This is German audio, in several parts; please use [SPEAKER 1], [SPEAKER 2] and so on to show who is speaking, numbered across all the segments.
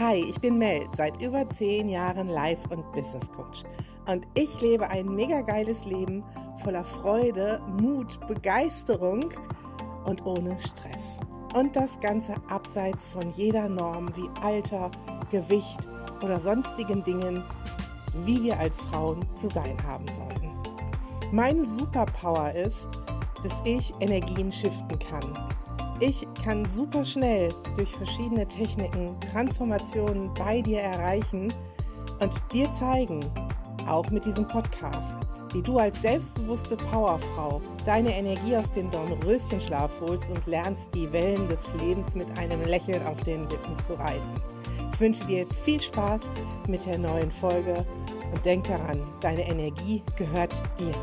[SPEAKER 1] Hi, ich bin Mel, seit über zehn Jahren Life- und Business Coach. Und ich lebe ein mega geiles Leben voller Freude, Mut, Begeisterung und ohne Stress. Und das Ganze abseits von jeder Norm wie Alter, Gewicht oder sonstigen Dingen, wie wir als Frauen zu sein haben sollten. Meine Superpower ist, dass ich Energien shiften kann. Ich kann super schnell durch verschiedene Techniken Transformationen bei dir erreichen und dir zeigen, auch mit diesem Podcast, wie du als selbstbewusste Powerfrau deine Energie aus dem Dornröschenschlaf holst und lernst, die Wellen des Lebens mit einem Lächeln auf den Lippen zu reiten. Ich wünsche dir viel Spaß mit der neuen Folge und denk daran, deine Energie gehört dir.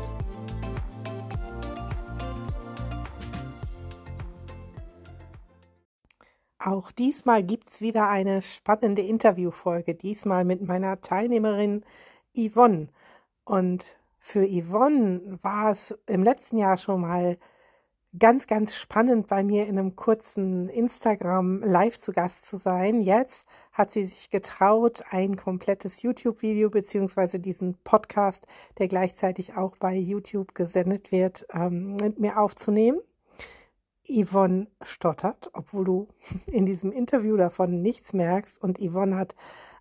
[SPEAKER 1] Auch diesmal gibt es wieder eine spannende Interviewfolge, diesmal mit meiner Teilnehmerin Yvonne. Und für Yvonne war es im letzten Jahr schon mal ganz, ganz spannend, bei mir in einem kurzen Instagram live zu Gast zu sein. Jetzt hat sie sich getraut, ein komplettes YouTube-Video beziehungsweise diesen Podcast, der gleichzeitig auch bei YouTube gesendet wird, ähm, mit mir aufzunehmen. Yvonne stottert, obwohl du in diesem Interview davon nichts merkst. Und Yvonne hat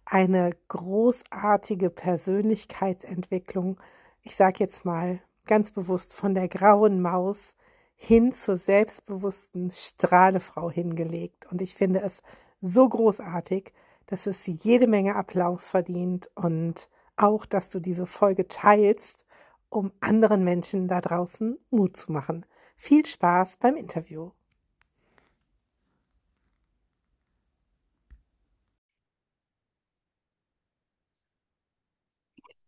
[SPEAKER 1] eine großartige Persönlichkeitsentwicklung. Ich sage jetzt mal ganz bewusst von der grauen Maus hin zur selbstbewussten Strahlefrau hingelegt. Und ich finde es so großartig, dass es jede Menge Applaus verdient und auch, dass du diese Folge teilst, um anderen Menschen da draußen Mut zu machen. Viel Spaß beim Interview.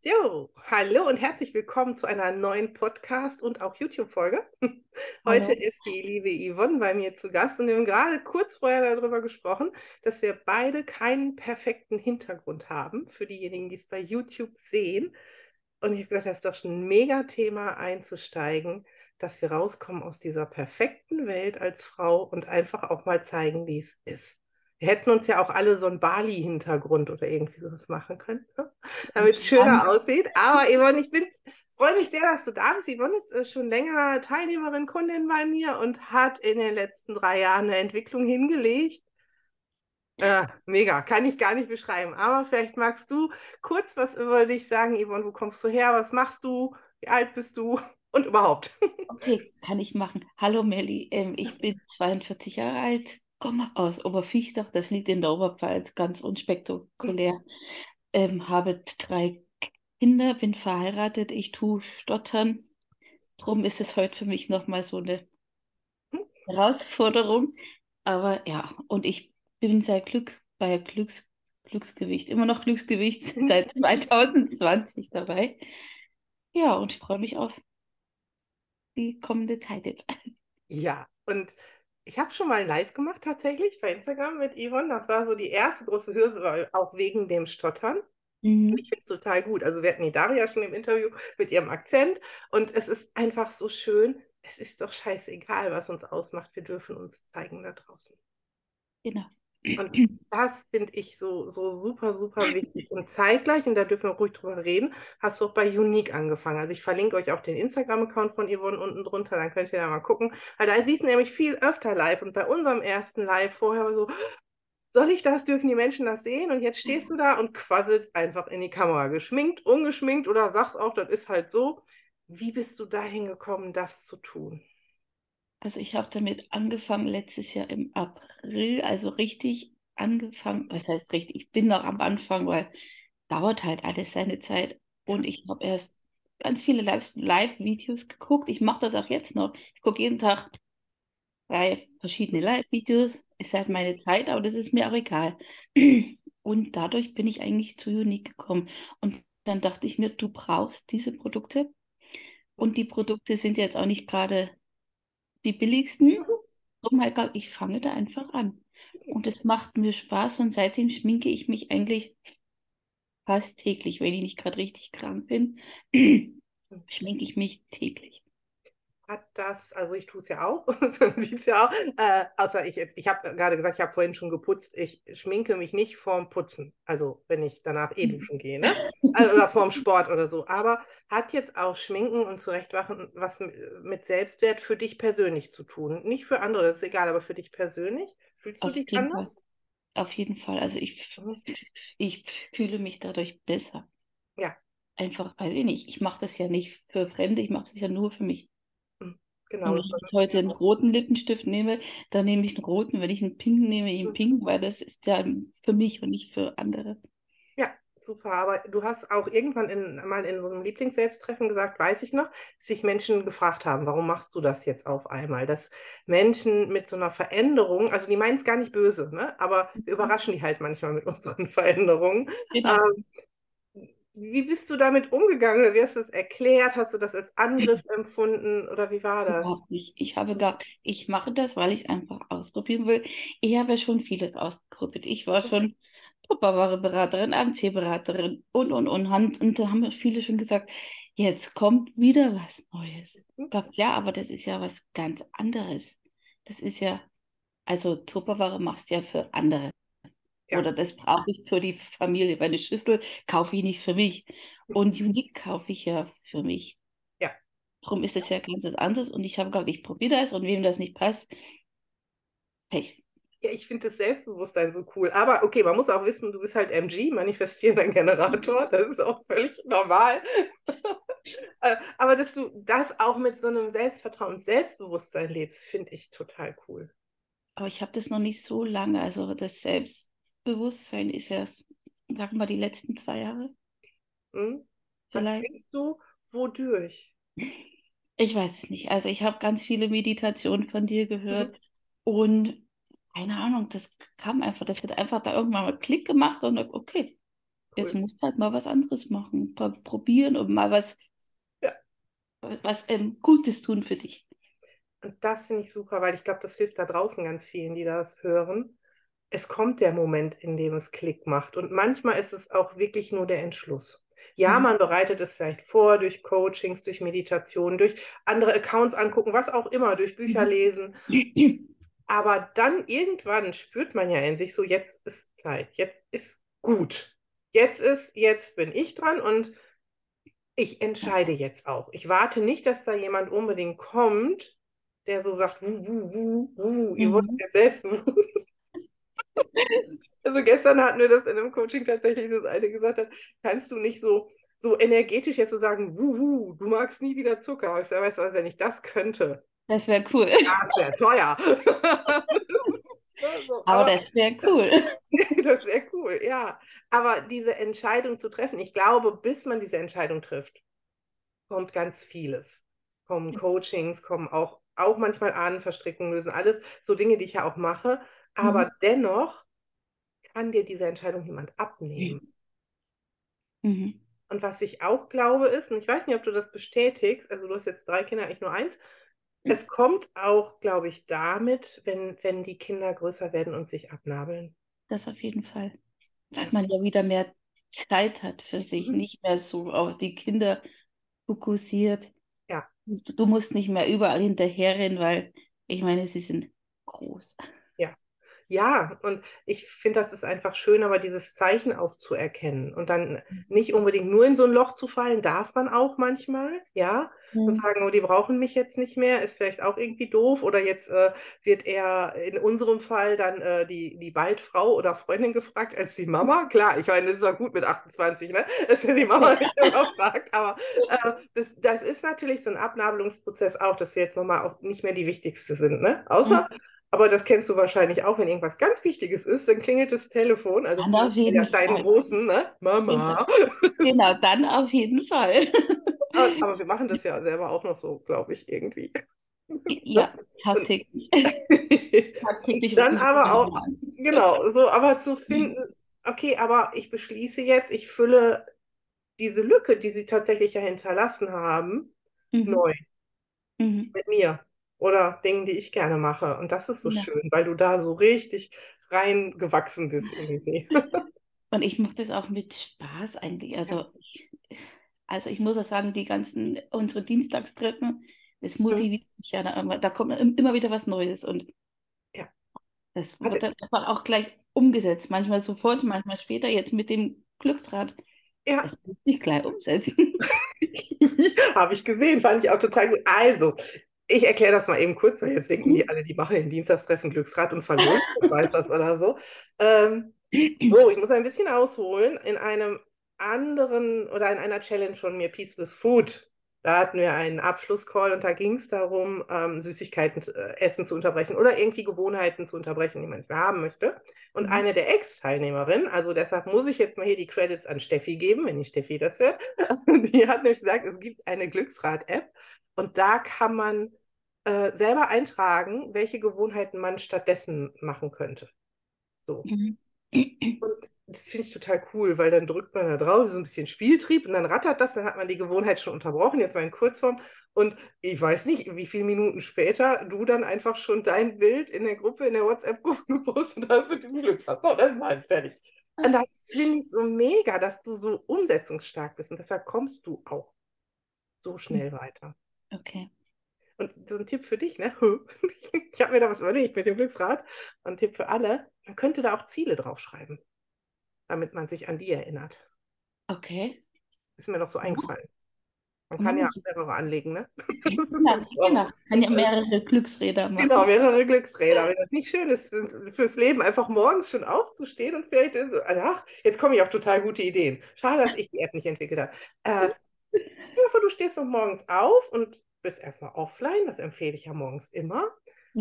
[SPEAKER 1] So, hallo und herzlich willkommen zu einer neuen Podcast- und auch YouTube-Folge. Heute hallo. ist die liebe Yvonne bei mir zu Gast und wir haben gerade kurz vorher darüber gesprochen, dass wir beide keinen perfekten Hintergrund haben für diejenigen, die es bei YouTube sehen. Und ich habe gesagt, das ist doch schon ein mega Thema einzusteigen dass wir rauskommen aus dieser perfekten Welt als Frau und einfach auch mal zeigen, wie es ist. Wir hätten uns ja auch alle so einen Bali-Hintergrund oder irgendwie sowas machen können, ne? damit es schöner aussieht. Aber Yvonne, ich bin, freue mich sehr, dass du da bist. Yvonne ist äh, schon länger Teilnehmerin, Kundin bei mir und hat in den letzten drei Jahren eine Entwicklung hingelegt. Äh, mega, kann ich gar nicht beschreiben. Aber vielleicht magst du kurz was über dich sagen, Yvonne. Wo kommst du her? Was machst du? Wie alt bist du? Und überhaupt.
[SPEAKER 2] Okay, kann ich machen. Hallo Melli, ähm, ich bin 42 Jahre alt, komme aus Oberfichtach, das liegt in der Oberpfalz, ganz unspektakulär. Ähm, habe drei Kinder, bin verheiratet, ich tue Stottern. Drum ist es heute für mich nochmal so eine Herausforderung. Aber ja, und ich bin seit Glücks, bei Glücks, Glücksgewicht, immer noch Glücksgewicht seit 2020 dabei. Ja, und ich freue mich auf die kommende Zeit jetzt.
[SPEAKER 1] Ja, und ich habe schon mal live gemacht tatsächlich bei Instagram mit Yvonne. Das war so die erste große Hürde, auch wegen dem Stottern. Mhm. Ich finde es total gut. Also wir hatten die Daria schon im Interview mit ihrem Akzent und es ist einfach so schön. Es ist doch scheißegal, was uns ausmacht. Wir dürfen uns zeigen da draußen.
[SPEAKER 2] Genau.
[SPEAKER 1] Und das finde ich so, so super, super wichtig. Und zeitgleich, und da dürfen wir ruhig drüber reden, hast du auch bei Unique angefangen. Also ich verlinke euch auch den Instagram-Account von Yvonne unten drunter, dann könnt ihr da mal gucken. Weil da siehst du nämlich viel öfter live. Und bei unserem ersten Live vorher war so, soll ich das, dürfen die Menschen das sehen? Und jetzt stehst du da und quasselst einfach in die Kamera. Geschminkt, ungeschminkt oder sagst auch, das ist halt so. Wie bist du dahin gekommen, das zu tun?
[SPEAKER 2] Also ich habe damit angefangen letztes Jahr im April, also richtig angefangen, was heißt richtig, ich bin noch am Anfang, weil dauert halt alles seine Zeit und ich habe erst ganz viele Live-Videos geguckt. Ich mache das auch jetzt noch. Ich gucke jeden Tag drei verschiedene Live-Videos. Ist halt meine Zeit, aber das ist mir auch egal. Und dadurch bin ich eigentlich zu Unique gekommen. Und dann dachte ich mir, du brauchst diese Produkte. Und die Produkte sind jetzt auch nicht gerade die billigsten. Oh mein Gott, ich fange da einfach an. Und es macht mir Spaß und seitdem schminke ich mich eigentlich fast täglich, wenn ich nicht gerade richtig krank bin, schminke ich mich täglich.
[SPEAKER 1] Hat das, also ich tue es ja auch, man sieht es ja auch, äh, außer ich ich habe gerade gesagt, ich habe vorhin schon geputzt, ich schminke mich nicht vorm Putzen, also wenn ich danach eh duschen gehe, ne? Also, oder vorm Sport oder so, aber hat jetzt auch Schminken und Zurechtwachen was mit Selbstwert für dich persönlich zu tun, nicht für andere, das ist egal, aber für dich persönlich, fühlst du
[SPEAKER 2] Auf
[SPEAKER 1] dich anders?
[SPEAKER 2] Fall. Auf jeden Fall. Also ich,
[SPEAKER 1] Mhm.
[SPEAKER 2] ich fühle mich dadurch besser.
[SPEAKER 1] Ja,
[SPEAKER 2] Einfach, weiß ich nicht. Ich mache das ja nicht für Fremde, ich mache das ja nur für mich.
[SPEAKER 1] Mhm. genau,
[SPEAKER 2] wenn ich heute einen roten Lippenstift nehme, dann nehme ich einen roten. Wenn ich einen pinken nehme, einen
[SPEAKER 1] Mhm.
[SPEAKER 2] pinken, weil das ist ja für mich und nicht für andere.
[SPEAKER 1] Ja, super. Aber du hast auch irgendwann in, mal in so einem Lieblingsselbsttreffen gesagt, weiß ich noch, dass sich Menschen gefragt haben, warum machst du das jetzt auf einmal? Dass Menschen mit so einer Veränderung, also die meinen es gar nicht böse, ne? Aber wir überraschen die halt manchmal mit unseren Veränderungen.
[SPEAKER 2] Genau.
[SPEAKER 1] Ähm, wie bist du damit umgegangen? Wie hast du es erklärt? Hast du das als Angriff empfunden? Oder wie war das?
[SPEAKER 2] Überhaupt nicht. Ich habe gar, ich mache das, weil ich es einfach ausprobieren will. Ich habe ja schon vieles ausprobiert. Ich war schon Tupperware-Beraterin, Anziehberaterin und, und, und. Und da haben viele schon gesagt, jetzt kommt wieder was Neues. Ich hab, ja, aber das ist ja was ganz anderes. Das ist ja, also Tupperware machst du ja für andere.
[SPEAKER 1] Ja.
[SPEAKER 2] Oder das brauche ich für die Familie. Weil eine Schüssel kaufe ich nicht für mich. Und Unique kaufe ich ja für mich.
[SPEAKER 1] Ja.
[SPEAKER 2] Darum ist es ja ganz was anderes. Und ich habe gesagt, ich probiere das und wem das nicht passt, Pech.
[SPEAKER 1] Ja, ich finde das Selbstbewusstsein so cool. Aber okay, man muss auch wissen, du bist halt MG, manifestierender Generator. Das ist auch völlig normal. Äh, Aber dass du das auch mit so einem Selbstvertrauen und Selbstbewusstsein lebst, finde ich total cool.
[SPEAKER 2] Aber ich habe das noch nicht so lange. Also das Selbstbewusstsein ist erst, sagen wir die letzten zwei Jahre
[SPEAKER 1] Hm? Was
[SPEAKER 2] vielleicht.
[SPEAKER 1] denkst du, wodurch?
[SPEAKER 2] Ich weiß es nicht. Also ich habe ganz viele Meditationen von dir
[SPEAKER 1] Mhm.
[SPEAKER 2] gehört und keine Ahnung, das kam einfach, das hat einfach da irgendwann mal Klick gemacht und okay, jetzt
[SPEAKER 1] Cool.
[SPEAKER 2] musst du halt mal was anderes machen, Pro- probieren und mal was,
[SPEAKER 1] Ja.
[SPEAKER 2] was ähm, Gutes tun für dich.
[SPEAKER 1] Und das finde ich super, weil ich glaube, das hilft da draußen ganz vielen, die das hören. Es kommt der Moment, in dem es Klick macht. Und manchmal ist es auch wirklich nur der Entschluss. Ja,
[SPEAKER 2] Mhm.
[SPEAKER 1] man bereitet es vielleicht vor durch Coachings, durch Meditationen, durch andere Accounts angucken, was auch immer, durch Bücher
[SPEAKER 2] Mhm.
[SPEAKER 1] lesen. Aber dann irgendwann spürt man ja in sich so, jetzt ist Zeit, jetzt ist gut. Jetzt ist, jetzt bin ich dran und ich entscheide jetzt auch. Ich warte nicht, dass da jemand unbedingt kommt, der so sagt, wuh, wuh, wuh, wuh, ihr wollt es
[SPEAKER 2] Mhm.
[SPEAKER 1] jetzt selbstbewusst. Also gestern hatten wir das in einem Coaching tatsächlich, dass eine gesagt hat, kannst du nicht so, so energetisch jetzt so sagen, wuh, wuh, du magst nie wieder Zucker. Ich sage, weißt du was, wenn ich das könnte,
[SPEAKER 2] Das wäre cool.
[SPEAKER 1] das wäre teuer. So,
[SPEAKER 2] Aber
[SPEAKER 1] aber
[SPEAKER 2] das wäre cool.
[SPEAKER 1] das wäre cool, ja. Aber diese Entscheidung zu treffen, ich glaube, bis man diese Entscheidung trifft, kommt ganz vieles. Kommen Coachings, kommen auch, auch manchmal Ahnenverstrickungen lösen, alles so Dinge, die ich ja auch mache. Aber
[SPEAKER 2] Mhm.
[SPEAKER 1] dennoch kann dir diese Entscheidung jemand abnehmen.
[SPEAKER 2] Mhm.
[SPEAKER 1] Und was ich auch glaube ist, und ich weiß nicht, ob du das bestätigst, also du hast jetzt drei Kinder, ich nur eins, es kommt auch, glaube ich, damit, wenn, wenn die Kinder größer werden und sich abnabeln.
[SPEAKER 2] Das auf jeden Fall. Weil man ja wieder mehr Zeit hat für sich,
[SPEAKER 1] Mhm.
[SPEAKER 2] nicht mehr so auf die Kinder fokussiert.
[SPEAKER 1] Ja.
[SPEAKER 2] Du du musst nicht mehr überall hinterherrennen, weil ich meine, sie sind groß.
[SPEAKER 1] Ja, und ich finde, das ist einfach schön, aber dieses Zeichen auch zu erkennen und dann nicht unbedingt nur in so ein Loch zu fallen, darf man auch manchmal, ja, und
[SPEAKER 2] Mhm.
[SPEAKER 1] sagen, oh, die brauchen mich jetzt nicht mehr, ist vielleicht auch irgendwie doof oder jetzt äh, wird eher in unserem Fall dann äh, die, die Baldfrau oder Freundin gefragt als die Mama. Klar, ich meine, das ist auch gut mit 28, ne, dass ja die Mama nicht immer fragt, aber äh, das, das ist natürlich so ein Abnabelungsprozess auch, dass wir jetzt Mama auch nicht mehr die Wichtigste sind, ne, außer
[SPEAKER 2] Mhm.
[SPEAKER 1] Aber das kennst du wahrscheinlich auch, wenn irgendwas ganz Wichtiges ist, dann klingelt das Telefon, also
[SPEAKER 2] Dann jeden
[SPEAKER 1] der kleinen
[SPEAKER 2] Fall.
[SPEAKER 1] Großen, ne? Mama.
[SPEAKER 2] Genau, dann auf jeden Fall.
[SPEAKER 1] Aber, aber wir machen das ja selber auch noch so, glaube ich, irgendwie.
[SPEAKER 2] Ja, tagtäglich. Tagtäglich
[SPEAKER 1] Dann aber auch, genau, so, aber zu finden, okay, aber ich beschließe jetzt, ich fülle diese Lücke, die sie tatsächlich ja hinterlassen haben,
[SPEAKER 2] Mhm.
[SPEAKER 1] neu
[SPEAKER 2] Mhm.
[SPEAKER 1] mit mir oder Dingen, die ich gerne mache. Und das ist so
[SPEAKER 2] Ja.
[SPEAKER 1] schön, weil du da so richtig reingewachsen bist irgendwie.
[SPEAKER 2] Und ich mache das auch mit Spaß eigentlich. Also ich, also ich muss auch sagen, die ganzen, unsere Dienstagstreffen, Es
[SPEAKER 1] Mhm.
[SPEAKER 2] motiviert mich ja, da, da kommt im- immer wieder was Neues und
[SPEAKER 1] Ja.
[SPEAKER 2] das
[SPEAKER 1] Also,
[SPEAKER 2] wird dann einfach auch gleich umgesetzt. Manchmal sofort, manchmal später. Jetzt mit dem Glücksrad,
[SPEAKER 1] ja,
[SPEAKER 2] das muss ich gleich umsetzen.
[SPEAKER 1] habe ich gesehen, fand ich auch total gut. Also, ich erkläre das mal eben kurz, weil jetzt denken die alle, die machen ein Dienstagstreffen Glücksrad und verloren, ich weiß was oder so. Ähm, so, ich muss ein bisschen ausholen. In einem anderen oder in einer Challenge von mir, Peace with Food, da hatten wir einen Abschlusscall und da ging es darum, ähm, Süßigkeiten äh, essen zu unterbrechen oder irgendwie Gewohnheiten zu unterbrechen, die man nicht mehr haben möchte. Und
[SPEAKER 2] Mhm.
[SPEAKER 1] eine der Ex-Teilnehmerinnen, also deshalb muss ich jetzt mal hier die Credits an Steffi geben, wenn die Steffi das hört, die hat nämlich gesagt, es gibt eine Glücksrad-App und da kann man äh, selber eintragen, welche Gewohnheiten man stattdessen machen könnte. So.
[SPEAKER 2] Mhm.
[SPEAKER 1] Und das finde ich total cool, weil dann drückt man da drauf, so ein bisschen Spieltrieb und dann rattert das, dann hat man die Gewohnheit schon unterbrochen, jetzt mal in Kurzform. Und ich weiß nicht, wie viele Minuten später du dann einfach schon dein Bild in der Gruppe, in der WhatsApp-Gruppe gepostet hast und diesen Glücksrad. So, das war jetzt fertig. Und das finde ich so mega, dass du so umsetzungsstark bist und deshalb kommst du auch so schnell weiter.
[SPEAKER 2] Okay.
[SPEAKER 1] Und so ein Tipp für dich, ne? Ich habe mir da was überlegt mit dem Glücksrad. Und ein Tipp für alle, man könnte da auch Ziele draufschreiben, damit man sich an die erinnert.
[SPEAKER 2] Okay.
[SPEAKER 1] Ist mir noch so eingefallen. Man kann
[SPEAKER 2] Mhm.
[SPEAKER 1] ja mehrere anlegen, ne? Ist
[SPEAKER 2] Ja, genau. Kann ja mehrere Glücksräder machen.
[SPEAKER 1] Genau, mehrere Glücksräder. Wenn das nicht schön ist für, fürs Leben, einfach morgens schon aufzustehen und vielleicht, so, also, ach, jetzt kommen ja auch total gute Ideen. Schade, dass ich die App nicht entwickelt habe. Äh, vor, du stehst so morgens auf und bist erstmal offline, das empfehle ich ja morgens immer.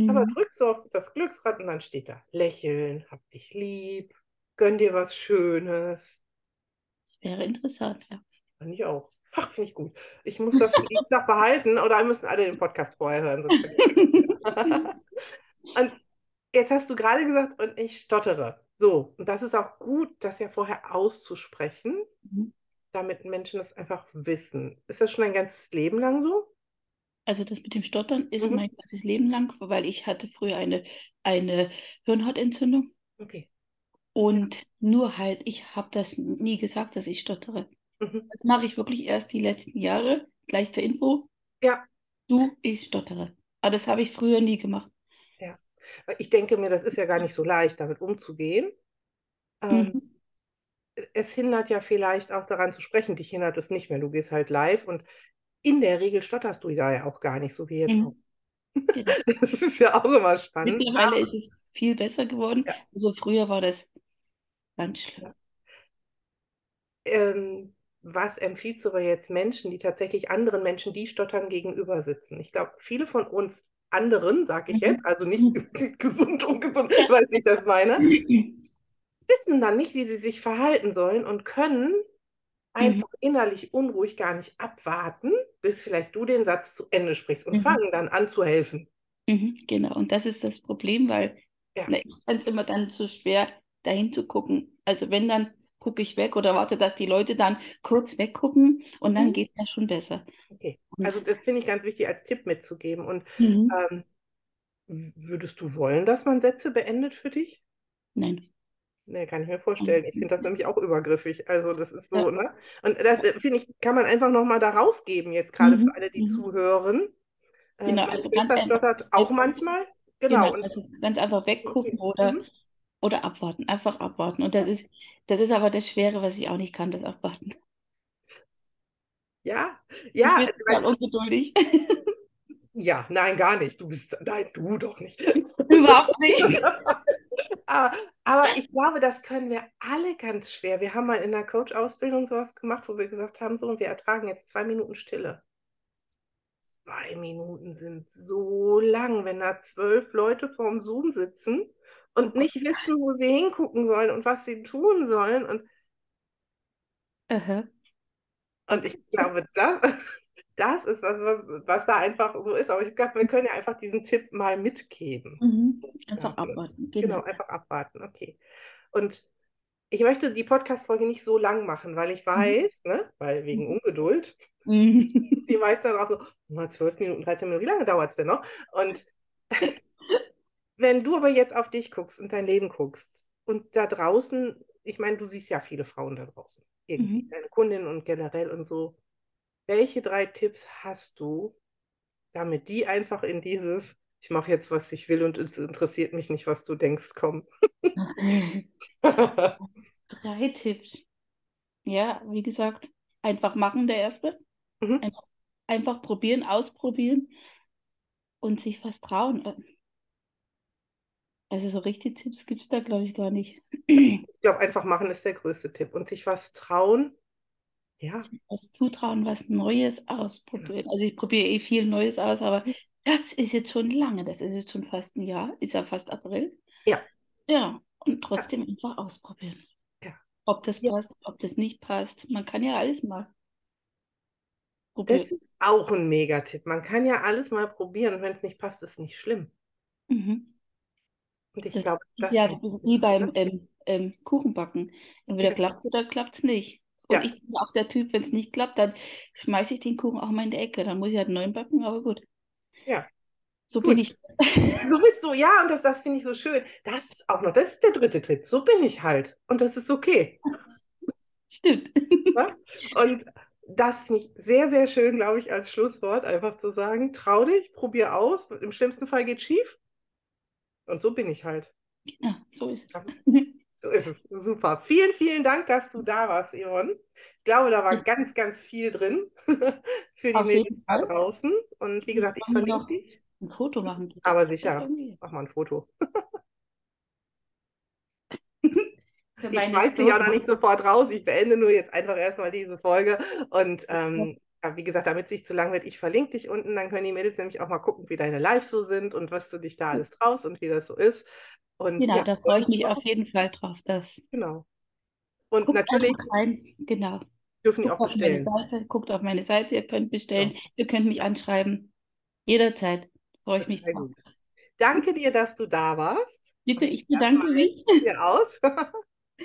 [SPEAKER 1] Aber
[SPEAKER 2] Mhm.
[SPEAKER 1] drückst so auf das Glücksrad und dann steht da, lächeln, hab dich lieb, gönn dir was Schönes.
[SPEAKER 2] Das wäre interessant, ja.
[SPEAKER 1] Fand ich auch. Ach, finde ich gut. Ich muss das für Dienstag behalten oder müssen alle den Podcast vorher hören. Und jetzt hast du gerade gesagt, und ich stottere. So, und das ist auch gut, das ja vorher auszusprechen,
[SPEAKER 2] Mhm.
[SPEAKER 1] Damit Menschen das einfach wissen. Ist das schon ein ganzes Leben lang so?
[SPEAKER 2] Also das mit dem Stottern ist
[SPEAKER 1] Mhm.
[SPEAKER 2] mein ganzes Leben lang, weil ich hatte früher eine, eine Hirnhautentzündung
[SPEAKER 1] Okay.
[SPEAKER 2] und nur halt, ich habe das nie gesagt, dass ich stottere.
[SPEAKER 1] Mhm.
[SPEAKER 2] Das mache ich wirklich erst die letzten Jahre. Gleich zur Info.
[SPEAKER 1] Ja.
[SPEAKER 2] Du, ich stottere. Aber das habe ich früher nie gemacht.
[SPEAKER 1] Weil Ich denke mir, das ist ja gar nicht so leicht, damit umzugehen. Ähm,
[SPEAKER 2] Mhm.
[SPEAKER 1] Es hindert ja vielleicht auch daran zu sprechen. Dich hindert es nicht mehr. Du gehst halt live und in der Regel stotterst du da ja auch gar nicht, so wie jetzt
[SPEAKER 2] Mhm.
[SPEAKER 1] auch.
[SPEAKER 2] Genau.
[SPEAKER 1] Das ist ja auch immer spannend.
[SPEAKER 2] Mittlerweile ist es viel besser geworden.
[SPEAKER 1] Ja.
[SPEAKER 2] Also früher war das ganz schlimm.
[SPEAKER 1] Ähm, was empfiehlst du aber jetzt Menschen, die tatsächlich anderen Menschen, die stottern, gegenüber sitzen? Ich glaube, viele von uns anderen, sage ich
[SPEAKER 2] Mhm.
[SPEAKER 1] jetzt, also nicht gesund, ungesund, weiß ich das meine, wissen dann nicht, wie sie sich verhalten sollen und können einfach innerlich unruhig gar nicht abwarten, bis vielleicht du den Satz zu Ende sprichst und
[SPEAKER 2] Mhm.
[SPEAKER 1] fangen dann an zu helfen.
[SPEAKER 2] Mhm, genau, und das ist das Problem, weil
[SPEAKER 1] Ja.
[SPEAKER 2] na, ich fand es immer dann so schwer, dahin zu gucken. Also wenn, dann gucke ich weg oder warte, dass die Leute dann kurz weggucken und dann
[SPEAKER 1] Mhm.
[SPEAKER 2] geht es ja schon besser.
[SPEAKER 1] Okay, also das finde ich ganz wichtig als Tipp mitzugeben. Und
[SPEAKER 2] Mhm.
[SPEAKER 1] ähm, würdest du wollen, dass man Sätze beendet für dich?
[SPEAKER 2] Nein.
[SPEAKER 1] Nee, kann ich mir vorstellen. Ich finde das nämlich auch übergriffig. Also das ist so,
[SPEAKER 2] Ja.
[SPEAKER 1] ne? Und das, äh, finde ich, kann man einfach nochmal da rausgeben, jetzt gerade
[SPEAKER 2] Mhm,
[SPEAKER 1] für alle, die
[SPEAKER 2] mhm.
[SPEAKER 1] zuhören. Ähm,
[SPEAKER 2] Genau, also ganz einfach
[SPEAKER 1] stottert auch manchmal. Genau.
[SPEAKER 2] Genau, also ganz einfach weggucken
[SPEAKER 1] okay.
[SPEAKER 2] oder,
[SPEAKER 1] Mhm.
[SPEAKER 2] oder abwarten, einfach abwarten. Und das ist, das ist aber das Schwere, was ich auch nicht kann, das Abwarten.
[SPEAKER 1] Ja, ja,
[SPEAKER 2] Ich bin
[SPEAKER 1] weil,
[SPEAKER 2] ungeduldig.
[SPEAKER 1] ja, nein, gar nicht. Du bist, nein, du doch nicht.
[SPEAKER 2] Überhaupt nicht.
[SPEAKER 1] Ah, Aber ich glaube, das können wir alle ganz schwer. Wir haben mal in der Coach-Ausbildung sowas gemacht, wo wir gesagt haben, so, und wir ertragen jetzt zwei Minuten Stille. Zwei Minuten sind so lang, wenn da zwölf Leute vorm Zoom sitzen und nicht wissen, wo sie hingucken sollen und was sie tun sollen. Und,
[SPEAKER 2] Aha.
[SPEAKER 1] und ich glaube, das, das ist was, was, was da einfach so ist. Aber ich glaube, wir können ja einfach diesen Tipp mal mitgeben.
[SPEAKER 2] Mhm. Einfach
[SPEAKER 1] Ja,
[SPEAKER 2] abwarten,
[SPEAKER 1] Genau,
[SPEAKER 2] genau.
[SPEAKER 1] einfach abwarten, okay. Und ich möchte die Podcast-Folge nicht so lang machen, weil ich weiß, ne, weil wegen Ungeduld,
[SPEAKER 2] Mhm.
[SPEAKER 1] die meisten dann auch so, mal 12 Minuten, 13 Minuten, wie lange dauert es denn noch? Und wenn du aber jetzt auf dich guckst und dein Leben guckst und da draußen, ich meine, du siehst ja viele Frauen da draußen, irgendwie,
[SPEAKER 2] Mhm.
[SPEAKER 1] deine Kundinnen und generell und so, welche drei Tipps hast du, damit die einfach in dieses, ich mache jetzt, was ich will und es interessiert mich nicht, was du denkst, kommen.
[SPEAKER 2] Drei Tipps. Ja, wie gesagt, einfach machen, der erste.
[SPEAKER 1] Mhm.
[SPEAKER 2] Einfach, einfach probieren, ausprobieren und sich was trauen. Also so richtig Tipps gibt es da, glaube ich, gar nicht.
[SPEAKER 1] Ich glaube, einfach machen ist der größte Tipp. Und sich was trauen, ja,
[SPEAKER 2] was zutrauen, was Neues ausprobieren. Also ich probiere eh viel Neues aus, aber das ist jetzt schon lange, das ist jetzt schon fast ein Jahr, ist ja fast April.
[SPEAKER 1] Ja.
[SPEAKER 2] Ja, und trotzdem einfach ausprobieren.
[SPEAKER 1] Ja.
[SPEAKER 2] Ob das
[SPEAKER 1] Ja.
[SPEAKER 2] passt, ob das nicht passt. Man kann ja alles mal probieren.
[SPEAKER 1] das ist auch ein Megatipp. Man kann ja alles mal probieren und wenn es nicht passt, ist es nicht schlimm.
[SPEAKER 2] Mhm.
[SPEAKER 1] Und ich
[SPEAKER 2] Das
[SPEAKER 1] glaube,
[SPEAKER 2] ist
[SPEAKER 1] das
[SPEAKER 2] ja
[SPEAKER 1] hilft
[SPEAKER 2] wie beim ähm, ähm, Kuchenbacken. Entweder
[SPEAKER 1] Ja.
[SPEAKER 2] klappt es oder klappt es nicht. Und
[SPEAKER 1] Ja.
[SPEAKER 2] ich bin auch der Typ, wenn es nicht klappt, dann schmeiße ich den Kuchen auch mal in die Ecke. Dann muss ich halt einen neuen backen, aber gut.
[SPEAKER 1] Ja.
[SPEAKER 2] So
[SPEAKER 1] Gut.
[SPEAKER 2] bin ich.
[SPEAKER 1] So bist du, ja, und das, das finde ich so schön. Das ist auch noch, das ist der dritte Tipp. So bin ich halt. Und das ist okay.
[SPEAKER 2] Stimmt.
[SPEAKER 1] Ne? Und das finde ich sehr, sehr schön, glaube ich, als Schlusswort, einfach zu sagen, trau dich, probier aus. Im schlimmsten Fall geht schief. Und so bin ich halt.
[SPEAKER 2] Genau, so ist es.
[SPEAKER 1] Ja. So ist es. Super. Vielen, vielen Dank, dass du da warst, Yvonne. Ich glaube, da war ganz, ganz viel drin für die
[SPEAKER 2] Auf
[SPEAKER 1] Mädels da draußen. Und wie gesagt, ich verlinke
[SPEAKER 2] noch
[SPEAKER 1] dich.
[SPEAKER 2] ein Foto machen.
[SPEAKER 1] Aber sicher, mach mal ein Foto. Ich
[SPEAKER 2] meine
[SPEAKER 1] schmeiß dich auch noch nicht sofort raus. Ich beende nur jetzt einfach erstmal diese Folge. Und ähm, wie gesagt, damit es nicht zu lang wird, ich verlinke dich unten. Dann können die Mädels nämlich auch mal gucken, wie deine Lives so sind und was du dich da alles traust und wie das so ist. Und
[SPEAKER 2] Genau,
[SPEAKER 1] ja,
[SPEAKER 2] da freue ich mich auf jeden Fall drauf. Das.
[SPEAKER 1] Genau. Und
[SPEAKER 2] Guckt
[SPEAKER 1] natürlich
[SPEAKER 2] rein. Genau.
[SPEAKER 1] dürfen die
[SPEAKER 2] Guckt
[SPEAKER 1] auch
[SPEAKER 2] auf meine
[SPEAKER 1] bestellen.
[SPEAKER 2] Seite, guckt auf meine Seite, ihr könnt bestellen, ihr könnt mich anschreiben. Jederzeit freue ich mich
[SPEAKER 1] Sehr
[SPEAKER 2] drauf.
[SPEAKER 1] gut. Danke dir, dass du da warst.
[SPEAKER 2] Bitte, ich bedanke mich.
[SPEAKER 1] aus.